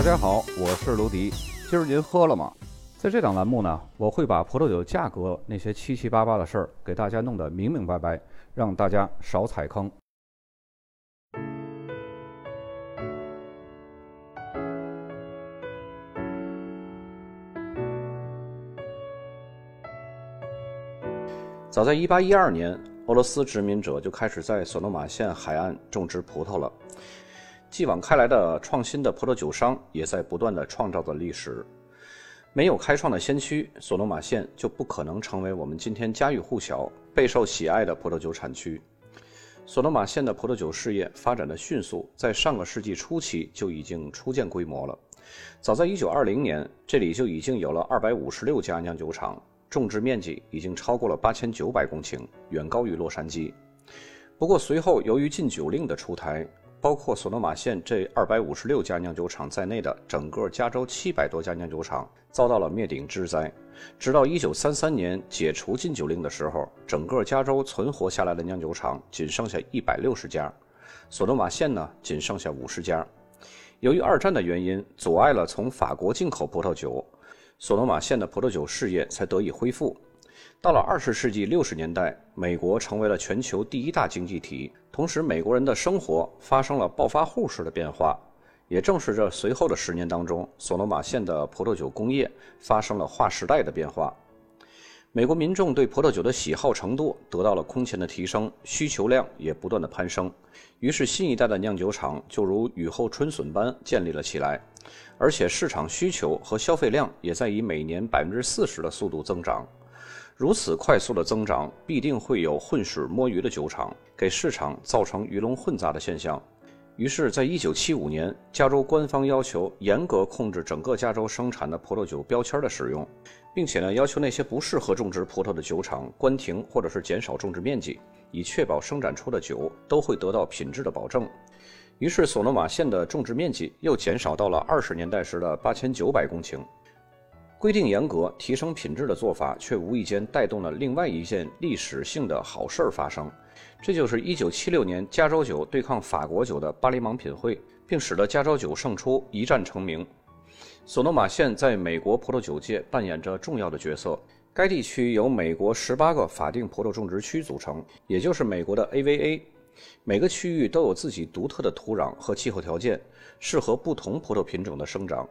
大家好，我是卢迪。今儿您喝了吗？在这档栏目呢，我会把葡萄酒价格那些七七八八的事儿给大家弄得明明白白，让大家少踩坑。早在1812年，俄罗斯殖民者就开始在索诺马县海岸种植葡萄了。继往开来的创新的葡萄酒商也在不断的创造着历史。没有开创的先驱，索诺马县就不可能成为我们今天家喻户晓、备受喜爱的葡萄酒产区。索诺马县的葡萄酒事业发展的迅速，在上个世纪初期就已经初见规模了。早在1920年，这里就已经有了256家酿酒厂。种植面积已经超过了八千九百公顷，远高于洛杉矶。不过，随后由于禁酒令的出台，包括索诺马县这二百五十六家酿酒厂在内的整个加州七百多家酿酒厂遭到了灭顶之灾。直到一九三三年解除禁酒令的时候，整个加州存活下来的酿酒厂仅剩下一百六十家，索诺马县呢仅剩下五十家。由于二战的原因，阻碍了从法国进口葡萄酒。索诺马县的葡萄酒事业才得以恢复。到了二十世纪六十年代，美国成为了全球第一大经济体，同时美国人的生活发生了暴发户式的变化。也正是这随后的十年当中，索诺马县的葡萄酒工业发生了划时代的变化。美国民众对葡萄酒的喜好程度得到了空前的提升，需求量也不断的攀升。于是，新一代的酿酒厂就如雨后春笋般建立了起来，而且市场需求和消费量也在以每年百分之四十的速度增长。如此快速的增长，必定会有混水摸鱼的酒厂，给市场造成鱼龙混杂的现象。于是，在一九七五年，加州官方要求严格控制整个加州生产的葡萄酒标签的使用。并且呢，要求那些不适合种植葡萄的酒厂关停，或者是减少种植面积，以确保生产出的酒都会得到品质的保证。于是，索诺马县的种植面积又减少到了二十年代时的八千九百公顷。规定严格、提升品质的做法，却无意间带动了另外一件历史性的好事儿发生，这就是一九七六年加州酒对抗法国酒的巴黎芒品会，并使得加州酒胜出，一战成名。索诺马县在美国葡萄酒界扮演着重要的角色。该地区由美国十八个法定葡萄种植区组成，也就是美国的 AVA。每个区域都有自己独特的土壤和气候条件，适合不同葡萄品种的生长。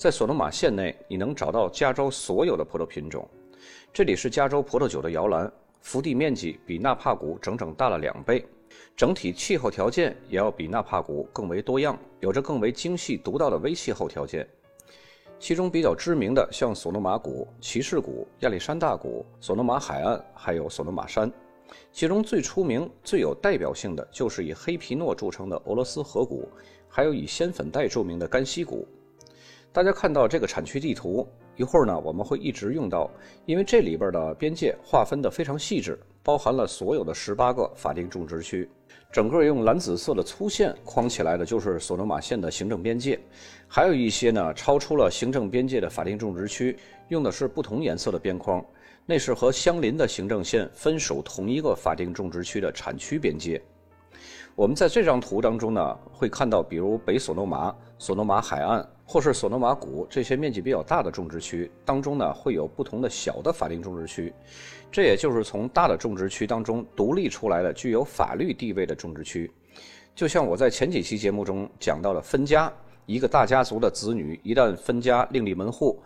在索诺马县内，你能找到加州所有的葡萄品种。这里是加州葡萄酒的摇篮，幅地面积比纳帕谷整整大了两倍，整体气候条件也要比纳帕谷更为多样，有着更为精细独到的微气候条件。其中比较知名的，像索诺马谷、骑士谷、亚历山大谷、索诺马海岸，还有索诺马山。其中最出名、最有代表性的，就是以黑皮诺著称的俄罗斯河谷，还有以鲜粉黛著名的甘溪谷。大家看到这个产区地图，一会儿呢我们会一直用到，因为这里边的边界划分的非常细致，包含了所有的十八个法定种植区。整个用蓝紫色的粗线框起来的，就是索诺马县的行政边界。还有一些呢，超出了行政边界的法定种植区，用的是不同颜色的边框，那是和相邻的行政线分属同一个法定种植区的产区边界。我们在这张图当中呢，会看到，比如北索诺马、索诺马海岸，或是索诺马谷这些面积比较大的种植区当中呢，会有不同的小的法定种植区。这也就是从大的种植区当中独立出来的、具有法律地位的种植区。就像我在前几期节目中讲到的分家，一个大家族的子女一旦分家另立门户，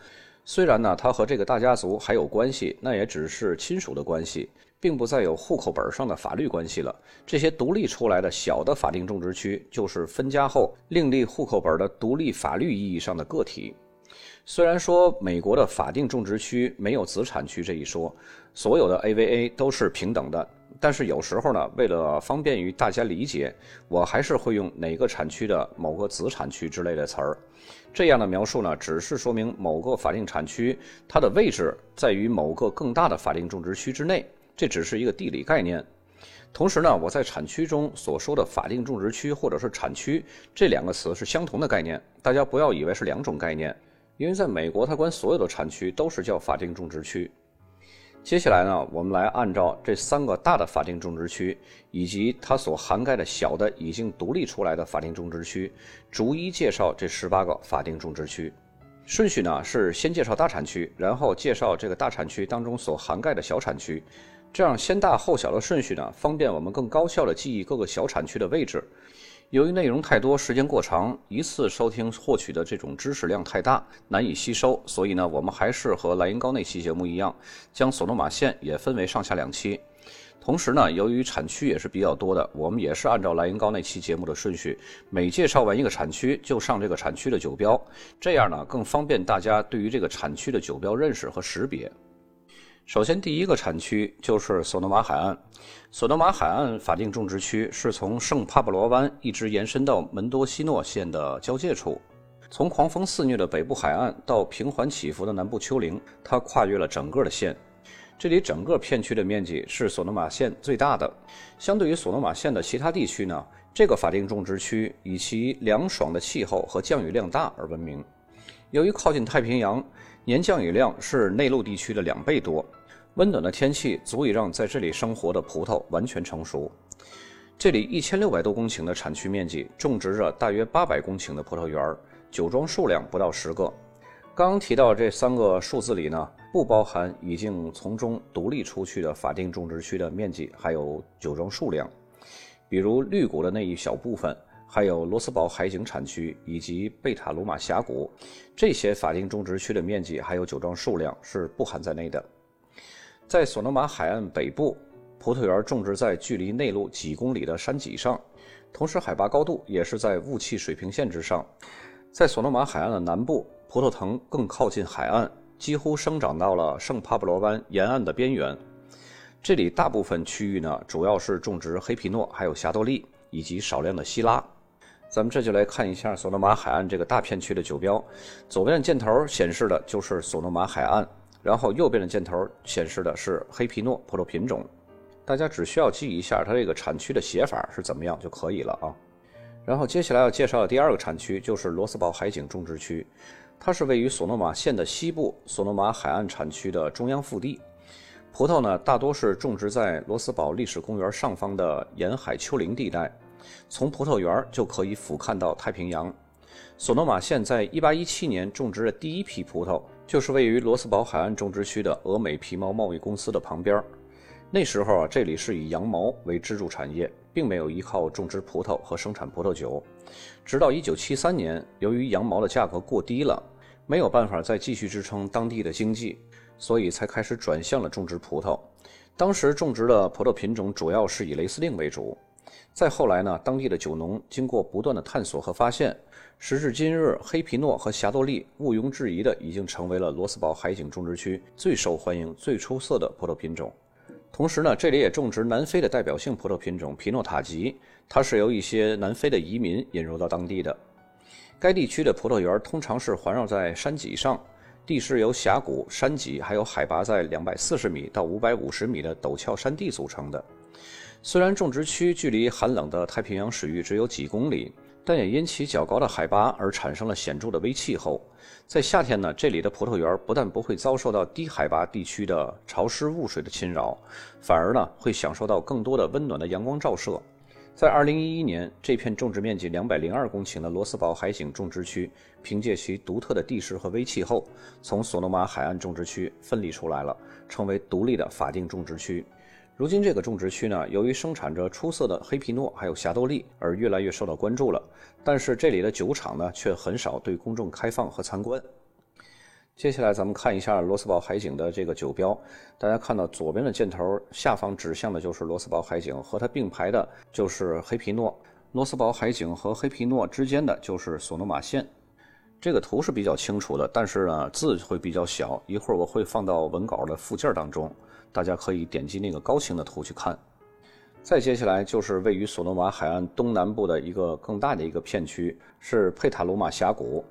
虽然呢他和这个大家族还有关系，那也只是亲属的关系。并不再有户口本上的法律关系了。这些独立出来的小的法定种植区，就是分家后另立户口本的独立法律意义上的个体。虽然说美国的法定种植区没有子产区这一说，所有的 AVA 都是平等的，但是有时候呢，为了方便于大家理解，我还是会用哪个产区的某个子产区之类的词儿。这样的描述呢，只是说明某个法定产区它的位置在于某个更大的法定种植区之内。这只是一个地理概念，同时呢，我在产区中所说的法定种植区或者是产区这两个词是相同的概念，大家不要以为是两种概念，因为在美国，它管所有的产区都是叫法定种植区。接下来呢，我们来按照这三个大的法定种植区以及它所涵盖的小的已经独立出来的法定种植区，逐一介绍这十八个法定种植区。顺序呢是先介绍大产区，然后介绍这个大产区当中所涵盖的小产区，这样先大后小的顺序呢，方便我们更高效的记忆各个小产区的位置。由于内容太多，时间过长，一次收听获取的这种知识量太大，难以吸收，所以呢，我们还是和莱茵高那期节目一样，将索诺马县也分为上下两期。同时呢，由于产区也是比较多的，我们也是按照莱茵高那期节目的顺序，每介绍完一个产区就上这个产区的酒标，这样呢更方便大家对于这个产区的酒标认识和识别。首先，第一个产区就是索诺马海岸。索诺马海岸法定种植区是从圣帕布罗湾一直延伸到门多西诺县的交界处。从狂风肆虐的北部海岸到平缓起伏的南部丘陵，它跨越了整个的县。这里整个片区的面积是索诺马县最大的。相对于索诺马县的其他地区呢，这个法定种植区以其凉爽的气候和降雨量大而闻名。由于靠近太平洋，年降雨量是内陆地区的两倍多，温暖的天气足以让在这里生活的葡萄完全成熟。这里一千六百多公顷的产区面积，种植着大约八百公顷的葡萄园，酒庄数量不到十个。刚刚提到这三个数字里呢，不包含已经从中独立出去的法定种植区的面积，还有酒庄数量，比如绿谷的那一小部分。还有罗斯堡海景产区以及贝塔鲁马峡谷，这些法定种植区的面积还有酒庄数量是不含在内的。在索诺马海岸北部，葡萄园种植在距离内陆几公里的山脊上，同时海拔高度也是在雾气水平线之上。在索诺马海岸的南部，葡萄藤更靠近海岸，几乎生长到了圣帕布罗湾沿岸的边缘。这里大部分区域呢，主要是种植黑皮诺，还有霞多丽以及少量的希拉。咱们这就来看一下索诺马海岸这个大片区的酒标，左边的箭头显示的就是索诺马海岸，然后右边的箭头显示的是黑皮诺葡萄品种。大家只需要记一下它这个产区的写法是怎么样就可以了啊。然后接下来要介绍的第二个产区就是罗斯堡海景种植区，它是位于索诺马县的西部，索诺马海岸产区的中央腹地。葡萄呢，大多是种植在罗斯堡历史公园上方的沿海丘陵地带。从葡萄园就可以俯瞰到太平洋。索诺马县在1817年种植的第一批葡萄，就是位于罗斯堡海岸种植区的俄美皮毛贸易公司的旁边。那时候啊，这里是以羊毛为支柱产业，并没有依靠种植葡萄和生产葡萄酒。直到1973年，由于羊毛的价格过低了，没有办法再继续支撑当地的经济，所以才开始转向了种植葡萄。当时种植的葡萄品种主要是以雷司令为主。再后来呢，当地的酒农经过不断的探索和发现，时至今日，黑皮诺和霞多丽毋庸置疑的已经成为了罗斯堡海景种植区最受欢迎、最出色的葡萄品种。同时呢，这里也种植南非的代表性葡萄品种皮诺塔吉，它是由一些南非的移民引入到当地的。该地区的葡萄园通常是环绕在山脊上，地势由峡谷、山脊还有海拔在两百四十米到五百五十米的陡峭山地组成的。虽然种植区距离寒冷的太平洋水域只有几公里，但也因其较高的海拔而产生了显著的微气候。在夏天呢，这里的葡萄园不但不会遭受到低海拔地区的潮湿雾水的侵扰，反而呢会享受到更多的温暖的阳光照射。在2011年，这片种植面积202公顷的罗斯堡海景种植区，凭借其独特的地势和微气候，从索诺马海岸种植区分离出来了，成为独立的法定种植区。如今这个种植区呢，由于生产着出色的黑皮诺还有霞多丽，而越来越受到关注了。但是这里的酒厂呢，却很少对公众开放和参观。接下来咱们看一下罗斯堡海景的这个酒标，大家看到左边的箭头下方指向的就是罗斯堡海景，和它并排的就是黑皮诺。罗斯堡海景和黑皮诺之间的就是索诺马县。这个图是比较清楚的，但是呢字会比较小，一会儿我会放到文稿的附件当中。大家可以点击那个高清的图去看。再接下来就是位于索诺马海岸东南部的一个更大的一个片区，是佩塔鲁马峡谷。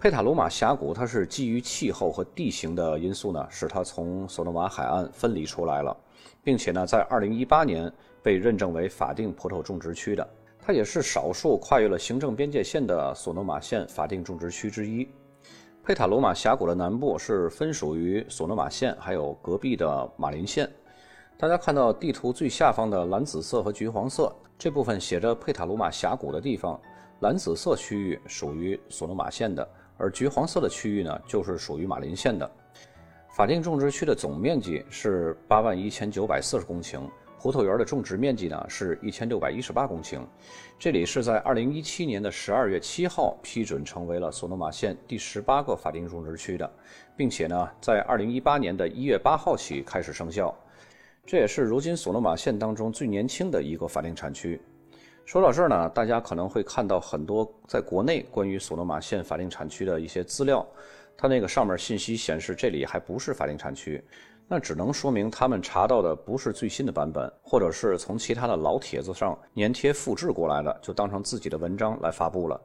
佩塔鲁马峡谷它是基于气候和地形的因素呢，使它从索诺马海岸分离出来了，并且呢，在2018年被认证为法定葡萄种植区的。它也是少数跨越了行政边界线的索诺马县法定种植区之一。佩塔罗马峡谷的南部是分属于索诺马县，还有隔壁的马林县。大家看到地图最下方的蓝紫色和橘黄色这部分写着佩塔罗马峡谷的地方，蓝紫色区域属于索诺马县的，而橘黄色的区域呢，就是属于马林县的。法定种植区的总面积是八万一千九百四十公顷。葡萄园的种植面积呢是一千六百一十八公顷，这里是在二零一七年的十二月七号批准成为了索诺马县第十八个法定种植区的，并且呢在二零一八年的一月八号起开始生效，这也是如今索诺马县当中最年轻的一个法定产区。说到这儿呢，大家可能会看到很多在国内关于索诺马县法定产区的一些资料，它那个上面信息显示这里还不是法定产区。那只能说明他们查到的不是最新的版本，或者是从其他的老帖子上粘贴复制过来的，就当成自己的文章来发布了。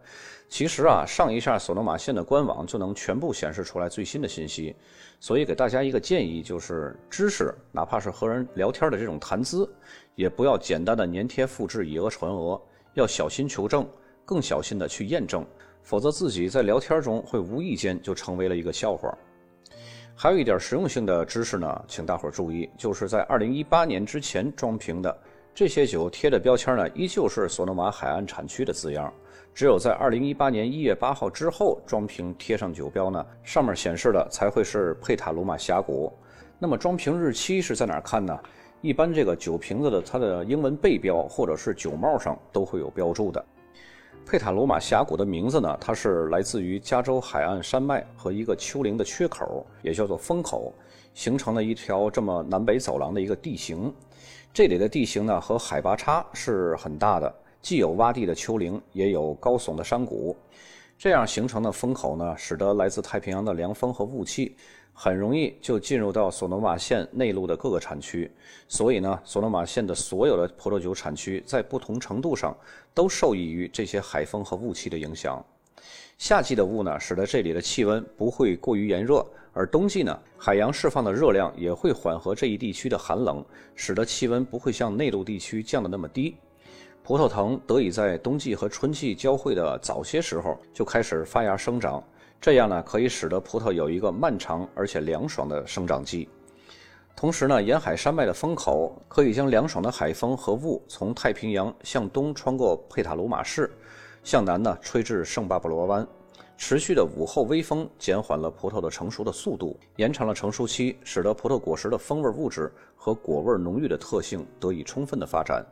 其实啊，上一下索诺马县的官网就能全部显示出来最新的信息。所以给大家一个建议，就是知识哪怕是和人聊天的这种谈资，也不要简单的粘贴复制以讹传讹，要小心求证，更小心的去验证，否则自己在聊天中会无意间就成为了一个笑话。还有一点实用性的知识呢，请大伙儿注意，就是在二零一八年之前装瓶的这些酒贴的标签呢，依旧是索诺玛海岸产区的字样。只有在二零一八年一月八号之后装瓶贴上酒标呢，上面显示的才会是佩塔鲁马峡谷。那么装瓶日期是在哪儿看呢？一般这个酒瓶子的它的英文背标或者是酒帽上都会有标注的。佩塔罗马峡谷的名字呢，它是来自于加州海岸山脉和一个丘陵的缺口，也叫做风口，形成了一条这么南北走廊的一个地形。这里的地形呢和海拔差是很大的，既有洼地的丘陵，也有高耸的山谷。这样形成的风口呢，使得来自太平洋的凉风和雾气。很容易就进入到索诺马县内陆的各个产区，所以呢，索诺马县的所有的葡萄酒产区在不同程度上都受益于这些海风和雾气的影响。夏季的雾呢，使得这里的气温不会过于炎热，而冬季呢，海洋释放的热量也会缓和这一地区的寒冷，使得气温不会像内陆地区降得那么低。葡萄藤得以在冬季和春季交汇的早些时候就开始发芽生长。这样呢，可以使得葡萄有一个漫长而且凉爽的生长季。同时呢，沿海山脉的风口可以将凉爽的海风和雾从太平洋向东穿过佩塔鲁马市，向南呢吹至圣巴巴罗湾。持续的午后微风减缓了葡萄的成熟的速度，延长了成熟期，使得葡萄果实的风味物质和果味浓郁的特性得以充分的发展。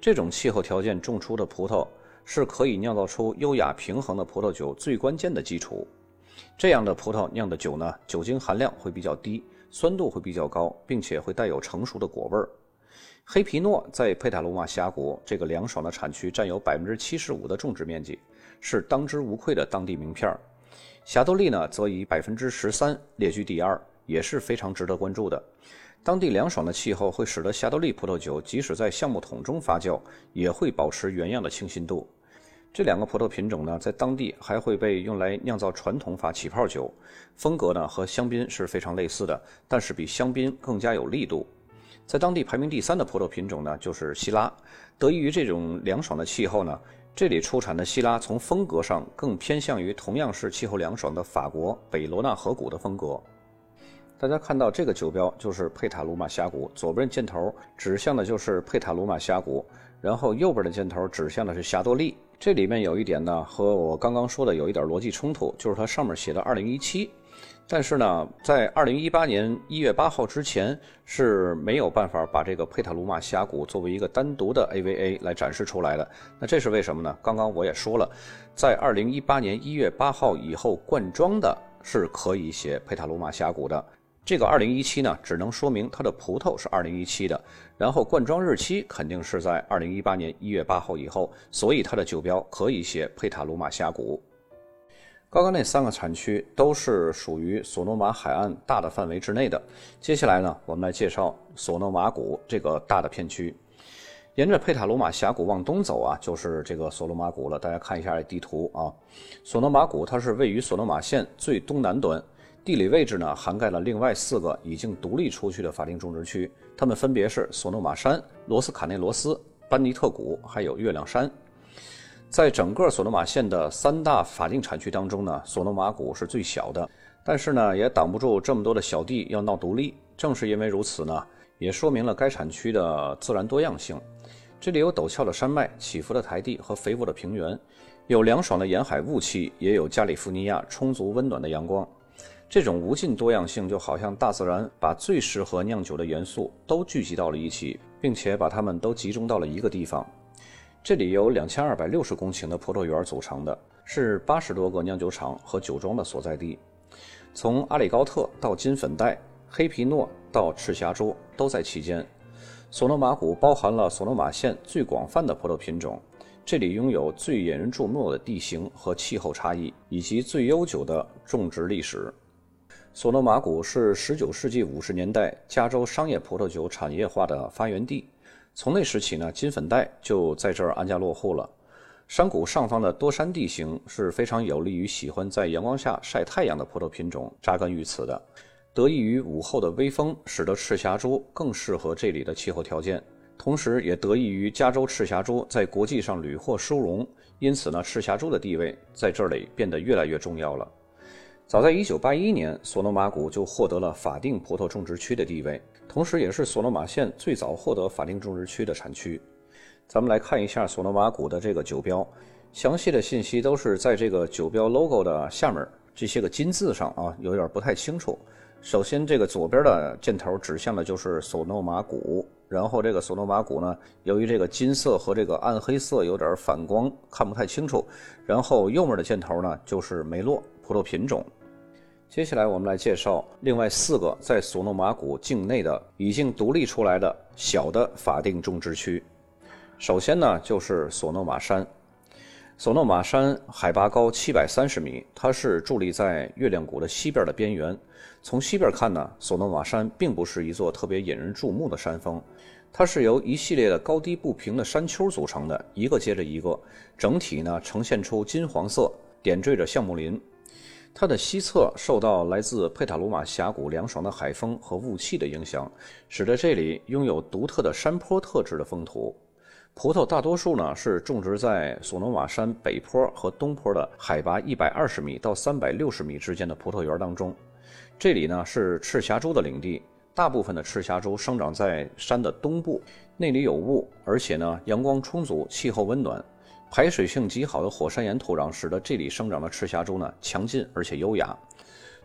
这种气候条件种出的葡萄是可以酿造出优雅平衡的葡萄酒最关键的基础。这样的葡萄酿的酒呢，酒精含量会比较低，酸度会比较高，并且会带有成熟的果味儿。黑皮诺在佩塔罗马峡谷这个凉爽的产区占有百分之七十五的种植面积，是当之无愧的当地名片儿。霞多丽呢，则以百分之十三列居第二，也是非常值得关注的。当地凉爽的气候会使得霞多丽葡萄酒即使在橡木桶中发酵，也会保持原样的清新度。这两个葡萄品种呢，在当地还会被用来酿造传统法起泡酒，风格呢和香槟是非常类似的，但是比香槟更加有力度。在当地排名第三的葡萄品种呢，就是希拉。得益于这种凉爽的气候呢，这里出产的希拉从风格上更偏向于同样是气候凉爽的法国北罗纳河谷的风格。大家看到这个酒标就是佩塔卢马峡谷，左边箭头指向的就是佩塔卢马峡谷，然后右边的箭头指向的是霞多丽。这里面有一点呢，和我刚刚说的有一点逻辑冲突，就是它上面写的二零一七，但是呢，在二零一八年一月八号之前是没有办法把这个佩塔鲁马峡谷作为一个单独的 AVA 来展示出来的。那这是为什么呢？刚刚我也说了，在二零一八年一月八号以后灌装的是可以写佩塔鲁马峡谷的。这个二零一七呢，只能说明它的葡萄是二零一七的，然后灌装日期肯定是在二零一八年一月八号以后，所以它的酒标可以写佩塔鲁马峡谷。刚刚那三个产区都是属于索诺马海岸大的范围之内的。接下来呢，我们来介绍索诺马谷这个大的片区。沿着佩塔罗马峡谷往东走啊，就是这个索诺马谷了。大家看一下地图啊，索诺马谷它是位于索诺马县最东南端。地理位置呢，涵盖了另外四个已经独立出去的法定种植区，它们分别是索诺马山、罗斯卡内罗斯、班尼特谷，还有月亮山。在整个索诺马县的三大法定产区当中呢，索诺马谷是最小的，但是呢，也挡不住这么多的小弟要闹独立。正是因为如此呢，也说明了该产区的自然多样性。这里有陡峭的山脉、起伏的台地和肥沃的平原，有凉爽的沿海雾气，也有加利福尼亚充足温暖的阳光。这种无尽多样性，就好像大自然把最适合酿酒的元素都聚集到了一起，并且把它们都集中到了一个地方。这里由两千二百六十公顷的葡萄园组成的，是八十多个酿酒厂和酒庄的所在地。从阿里高特到金粉黛、黑皮诺到赤霞珠，都在其间。索诺马谷包含了索诺马县最广泛的葡萄品种，这里拥有最引人注目的地形和气候差异，以及最悠久的种植历史。索诺马谷是19世纪50年代加州商业葡萄酒产业化的发源地。从那时起呢，金粉黛就在这儿安家落户了。山谷上方的多山地形是非常有利于喜欢在阳光下晒太阳的葡萄品种扎根于此的。得益于午后的微风，使得赤霞珠更适合这里的气候条件，同时也得益于加州赤霞珠在国际上屡获殊荣，因此呢，赤霞珠的地位在这里变得越来越重要了。早在1981年，索诺马谷就获得了法定葡萄种植区的地位，同时也是索诺马县最早获得法定种植区的产区。咱们来看一下索诺马谷的这个酒标，详细的信息都是在这个酒标 logo 的下面这些个金字上啊，有点不太清楚。首先，这个左边的箭头指向的就是索诺马谷，然后这个索诺马谷呢，由于这个金色和这个暗黑色有点反光，看不太清楚。然后右面的箭头呢，就是梅洛葡萄品种。接下来我们来介绍另外四个在索诺马谷境内的已经独立出来的小的法定种植区。首先呢，就是索诺马山。索诺马山海拔高七百三十米，它是伫立在月亮谷的西边的边缘。从西边看呢，索诺马山并不是一座特别引人注目的山峰，它是由一系列的高低不平的山丘组成的，一个接着一个，整体呢呈现出金黄色，点缀着橡木林。它的西侧受到来自佩塔鲁马峡谷凉爽的海风和雾气的影响，使得这里拥有独特的山坡特质的风土。葡萄大多数呢是种植在索诺瓦山北坡和东坡的海拔一百二十米到三百六十米之间的葡萄园当中。这里呢是赤霞珠的领地，大部分的赤霞珠生长在山的东部，那里有雾，而且呢阳光充足，气候温暖。排水性极好的火山岩土壤使得这里生长的赤霞珠呢强劲而且优雅。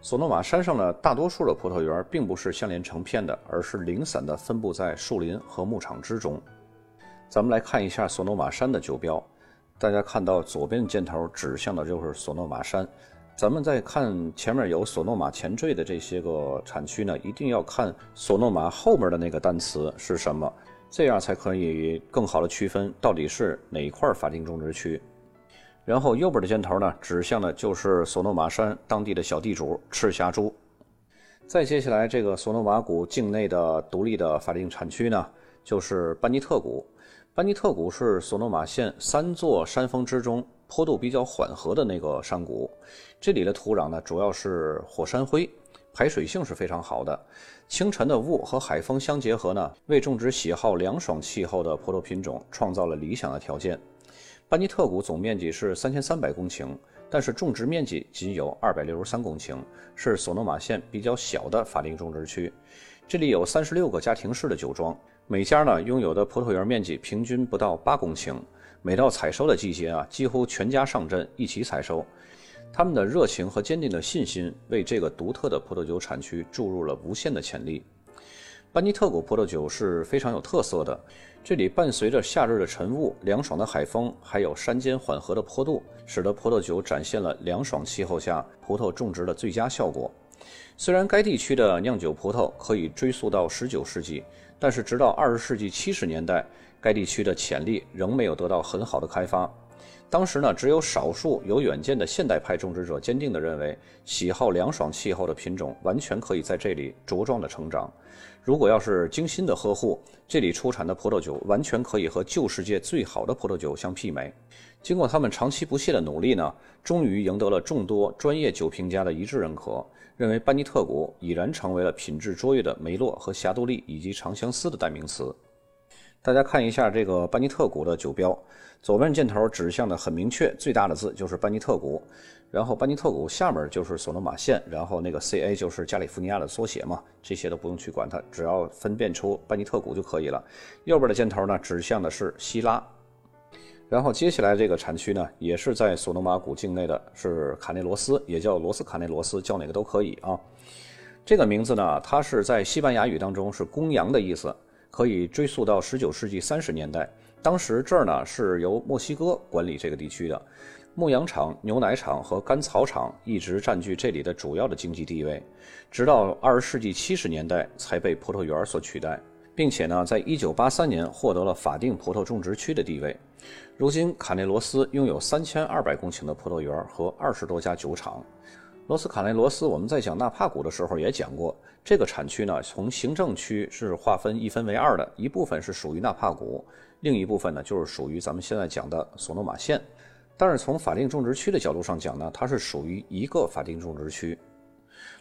索诺玛山上的大多数的葡萄园并不是相连成片的，而是零散的分布在树林和牧场之中。咱们来看一下索诺玛山的酒标，大家看到左边箭头指向的就是索诺玛山。咱们再看前面有索诺玛前缀的这些个产区呢，一定要看索诺玛后面的那个单词是什么。这样才可以更好的区分到底是哪一块法定种植区。然后右边的箭头呢，指向的就是索诺马山当地的小地主赤霞珠。再接下来，这个索诺马谷境内的独立的法定产区呢，就是班尼特谷。班尼特谷是索诺马县三座山峰之中坡度比较缓和的那个山谷，这里的土壤呢，主要是火山灰。排水性是非常好的，清晨的雾和海风相结合呢，为种植喜好凉爽气候的葡萄品种创造了理想的条件。班尼特谷总面积是三千三百公顷，但是种植面积仅有二百六十三公顷，是索诺马县比较小的法定种植区。这里有三十六个家庭式的酒庄，每家呢拥有的葡萄园面积平均不到八公顷。每到采收的季节啊，几乎全家上阵一起采收。他们的热情和坚定的信心为这个独特的葡萄酒产区注入了无限的潜力。班尼特谷葡萄酒是非常有特色的，这里伴随着夏日的晨雾、凉爽的海风，还有山间缓和的坡度，使得葡萄酒展现了凉爽气候下葡萄种植的最佳效果。虽然该地区的酿酒葡萄可以追溯到19世纪，但是直到20世纪70年代，该地区的潜力仍没有得到很好的开发。当时呢，只有少数有远见的现代派种植者坚定地认为，喜好凉爽气候的品种完全可以在这里茁壮地成长。如果要是精心的呵护，这里出产的葡萄酒完全可以和旧世界最好的葡萄酒相媲美。经过他们长期不懈的努力呢，终于赢得了众多专业酒评家的一致认可，认为班尼特谷已然成为了品质卓越的梅洛和霞多丽以及长相思的代名词。大家看一下这个班尼特谷的酒标，左边箭头指向的很明确，最大的字就是班尼特谷，然后班尼特谷下面就是索诺马县，然后那个 C A 就是加利福尼亚的缩写嘛，这些都不用去管它，只要分辨出班尼特谷就可以了。右边的箭头呢指向的是希拉，然后接下来这个产区呢也是在索诺马谷境内的，是卡内罗斯，也叫罗斯卡内罗斯，叫哪个都可以啊。这个名字呢，它是在西班牙语当中是公羊的意思。可以追溯到十九世纪三十年代，当时这儿呢是由墨西哥管理这个地区的，牧羊场、牛奶厂和干草厂一直占据这里的主要的经济地位，直到二十世纪七十年代才被葡萄园所取代，并且呢，在一九八三年获得了法定葡萄种植区的地位。如今，卡内罗斯拥有三千二百公顷的葡萄园和二十多家酒厂。罗斯卡内罗斯，我们在讲纳帕谷的时候也讲过，这个产区呢，从行政区是划分一分为二的，一部分是属于纳帕谷，另一部分呢就是属于咱们现在讲的索诺马县。但是从法定种植区的角度上讲呢，它是属于一个法定种植区。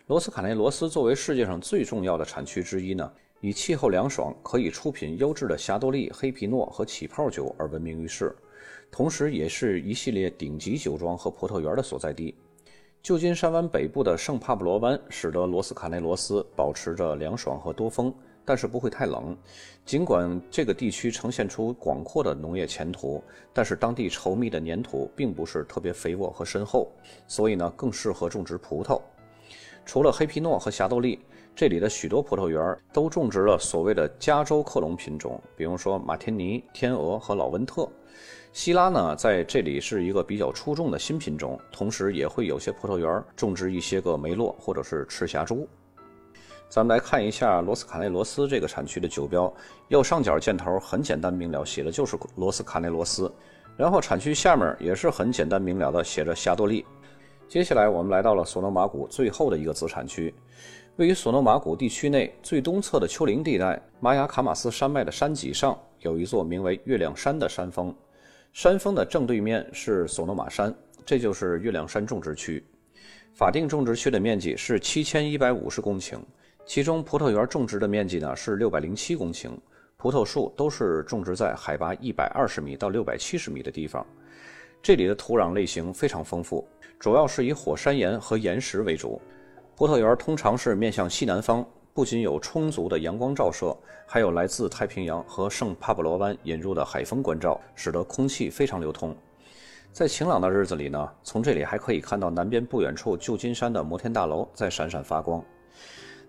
罗斯卡内罗斯作为世界上最重要的产区之一呢，以气候凉爽、可以出品优质的霞多丽、黑皮诺和起泡酒而闻名于世，同时也是一系列顶级酒庄和葡萄园的所在地。旧金山湾北部的圣帕布罗湾使得罗斯卡内罗斯保持着凉爽和多风，但是不会太冷。尽管这个地区呈现出广阔的农业前途，但是当地稠密的粘土并不是特别肥沃和深厚，所以呢更适合种植葡萄。除了黑皮诺和霞多丽，这里的许多葡萄园都种植了所谓的加州克隆品种，比如说马天尼、天鹅和老温特。希拉呢，在这里是一个比较出众的新品种，同时也会有些葡萄园种植一些个梅洛或者是赤霞珠。咱们来看一下罗斯卡内罗斯这个产区的酒标，右上角箭头很简单明了，写的就是罗斯卡内罗斯。然后产区下面也是很简单明了的写着霞多丽。接下来我们来到了索诺马谷最后的一个子产区，位于索诺马谷地区内最东侧的丘陵地带，玛雅卡马斯山脉的山脊上有一座名为月亮山的山峰。山峰的正对面是索诺马山，这就是月亮山种植区。法定种植区的面积是七千一百五十公顷，其中葡萄园种植的面积呢是六百零七公顷，葡萄树都是种植在海拔一百二十米到六百七十米的地方。这里的土壤类型非常丰富，主要是以火山岩和岩石为主。葡萄园通常是面向西南方。不仅有充足的阳光照射，还有来自太平洋和圣帕布罗湾引入的海风关照，使得空气非常流通。在晴朗的日子里呢，从这里还可以看到南边不远处旧金山的摩天大楼在闪闪发光。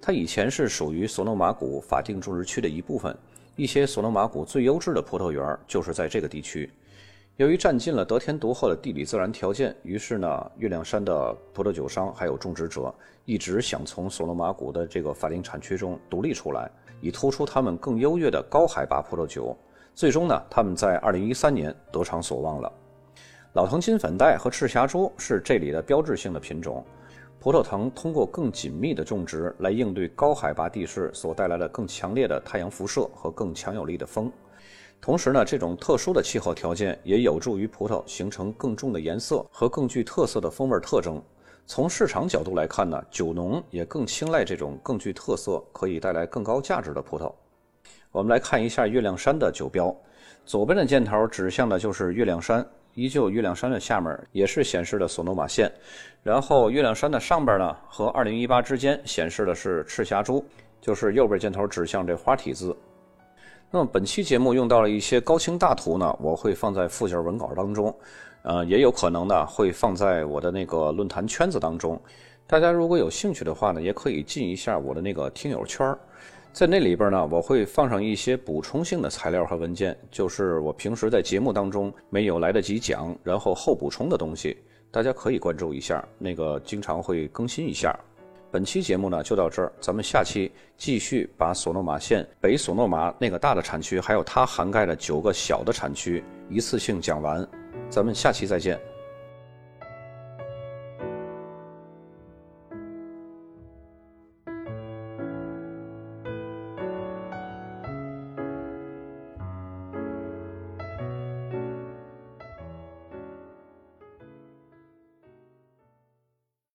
它以前是属于索诺马谷法定种植区的一部分，一些索诺马谷最优质的葡萄园就是在这个地区。由于占尽了得天独厚的地理自然条件，于是呢，月亮山的葡萄酒商还有种植者一直想从索诺马谷的这个法定产区中独立出来，以突出他们更优越的高海拔葡萄酒。最终呢，他们在2013年得偿所望了。老藤金粉黛和赤霞珠是这里的标志性的品种。葡萄藤通过更紧密的种植来应对高海拔地势所带来的更强烈的太阳辐射和更强有力的风。同时呢，这种特殊的气候条件也有助于葡萄形成更重的颜色和更具特色的风味特征。从市场角度来看呢，酒农也更青睐这种更具特色、可以带来更高价值的葡萄。我们来看一下月亮山的酒标，左边的箭头指向的就是月亮山，依旧月亮山的下面也是显示的索诺马县。然后月亮山的上边呢，和2018之间显示的是赤霞珠，就是右边箭头指向这花体字。那么本期节目用到了一些高清大图呢，我会放在附件文稿当中，呃，也有可能呢会放在我的那个论坛圈子当中。大家如果有兴趣的话呢，也可以进一下我的那个听友圈儿，在那里边呢，我会放上一些补充性的材料和文件，就是我平时在节目当中没有来得及讲，然后后补充的东西，大家可以关注一下，那个经常会更新一下。本期节目呢就到这儿，咱们下期继续把索诺马县北索诺马那个大的产区，还有它涵盖的九个小的产区一次性讲完，咱们下期再见。